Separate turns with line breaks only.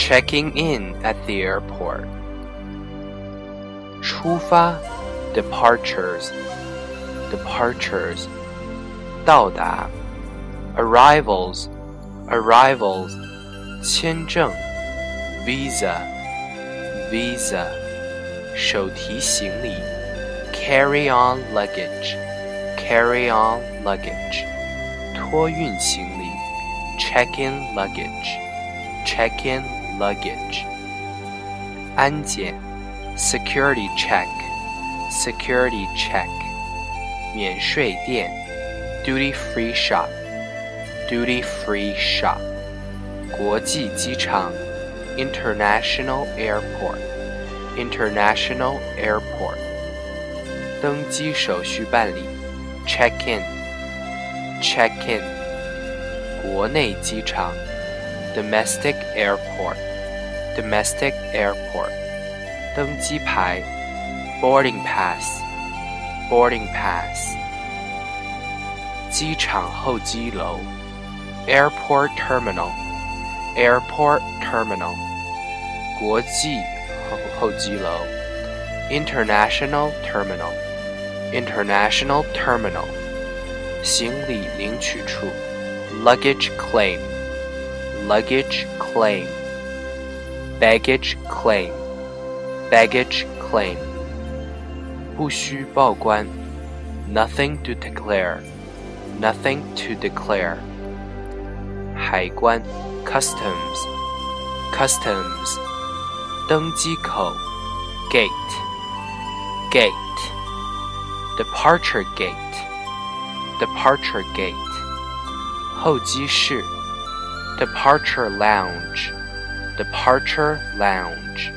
checking in at the airport. 出发 departures departures 到达 arrivals arrivals 签证 visa visa 手提行李 carry on luggage carry on luggage 托运行李 check in luggage check in luggage 安检 security check security check 免税店 duty free shop duty free shop 国际机场 international airport international airport 登机手续办理 check in check in 国内机场 domestic airport domestic airport 登机牌 boarding pass boarding pass 机场候机楼 airport terminal airport terminal 国际候候机楼 international terminal international terminal 行李领取处 luggage claim luggage claim baggage claim baggage claim 不需报关 nothing to declare nothing to declare 海关 customs customs 登机口 gate gate departure gate departure gate 候机室 Departure lounge. Departure lounge